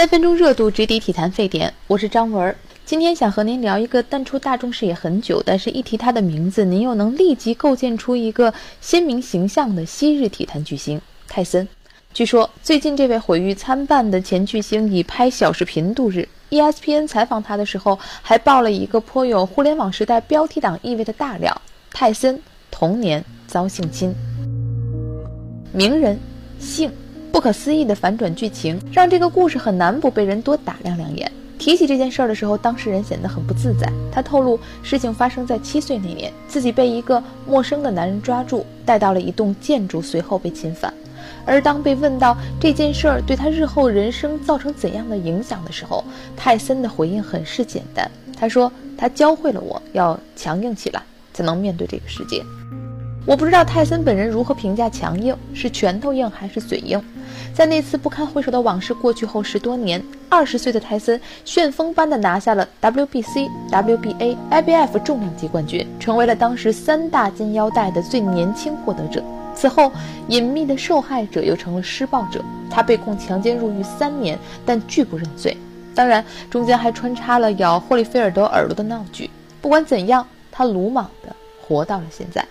三分钟热度直抵体坛沸点，我是张文。今天想和您聊一个淡出大众视野很久，但是一提他的名字，您又能立即构建出一个鲜明形象的昔日体坛巨星泰森。据说最近这位毁誉参半的前巨星以拍小视频度日。ESPN 采访他的时候，还爆了一个颇有互联网时代标题党意味的大料：泰森童年遭性侵。名人性。不可思议的反转剧情，让这个故事很难不被人多打量两眼。提起这件事儿的时候，当事人显得很不自在。他透露，事情发生在七岁那年，自己被一个陌生的男人抓住，带到了一栋建筑，随后被侵犯。而当被问到这件事儿对他日后人生造成怎样的影响的时候，泰森的回应很是简单。他说：“他教会了我要强硬起来，才能面对这个世界。”我不知道泰森本人如何评价强硬，是拳头硬还是嘴硬？在那次不堪回首的往事过去后十多年，二十岁的泰森旋风般的拿下了 WBC、WBA、IBF 重量级冠军，成为了当时三大金腰带的最年轻获得者。此后，隐秘的受害者又成了施暴者，他被控强奸入狱三年，但拒不认罪。当然，中间还穿插了咬霍利菲尔德耳朵的闹剧。不管怎样，他鲁莽的活到了现在。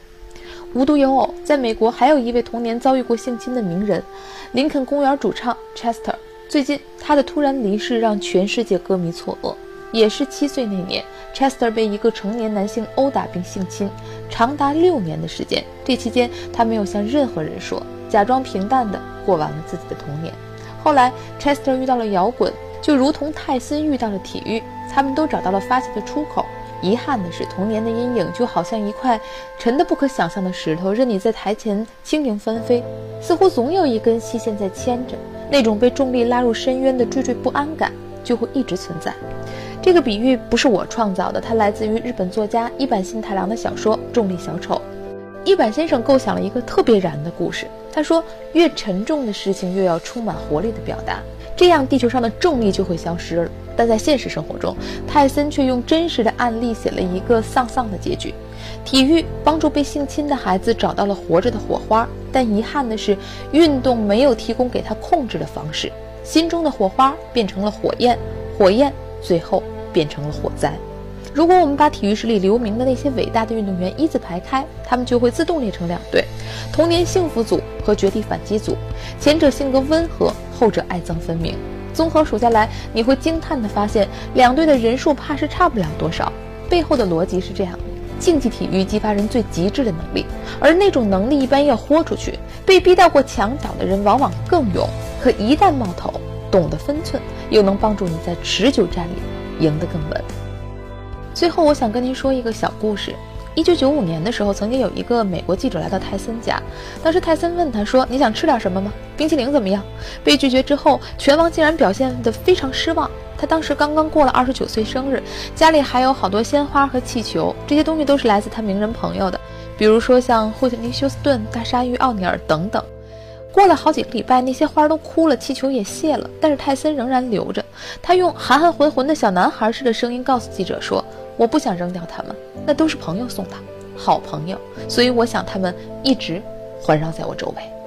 无独有偶，在美国还有一位童年遭遇过性侵的名人，林肯公园主唱 Chester。最近，他的突然离世让全世界歌迷错愕。也是七岁那年，Chester 被一个成年男性殴打并性侵，长达六年的时间。这期间，他没有向任何人说，假装平淡的过完了自己的童年。后来，Chester 遇到了摇滚，就如同泰森遇到了体育，他们都找到了发泄的出口。遗憾的是，童年的阴影就好像一块沉得不可想象的石头，任你在台前轻盈翻飞，似乎总有一根细线在牵着。那种被重力拉入深渊的惴惴不安感就会一直存在。这个比喻不是我创造的，它来自于日本作家一坂幸太郎的小说《重力小丑》。一坂先生构想了一个特别燃的故事，他说：“越沉重的事情，越要充满活力的表达，这样地球上的重力就会消失了。”但在现实生活中，泰森却用真实的案例写了一个丧丧的结局。体育帮助被性侵的孩子找到了活着的火花，但遗憾的是，运动没有提供给他控制的方式。心中的火花变成了火焰，火焰最后变成了火灾。如果我们把体育史里留名的那些伟大的运动员一字排开，他们就会自动列成两队：童年幸福组和绝地反击组。前者性格温和，后者爱憎分明。综合数下来，你会惊叹地发现，两队的人数怕是差不了多少。背后的逻辑是这样：竞技体育激发人最极致的能力，而那种能力一般要豁出去。被逼到过墙角的人往往更勇，可一旦冒头，懂得分寸，又能帮助你在持久战里赢得更稳。最后，我想跟您说一个小故事。一九九五年的时候，曾经有一个美国记者来到泰森家，当时泰森问他说：“你想吃点什么吗？冰淇淋怎么样？”被拒绝之后，拳王竟然表现得非常失望。他当时刚刚过了二十九岁生日，家里还有好多鲜花和气球，这些东西都是来自他名人朋友的，比如说像霍特尼休斯顿、大鲨鱼奥尼尔等等。过了好几个礼拜，那些花都枯了，气球也谢了，但是泰森仍然留着。他用含含混混的小男孩似的声音告诉记者说。我不想扔掉他们，那都是朋友送的，好朋友，所以我想他们一直环绕在我周围。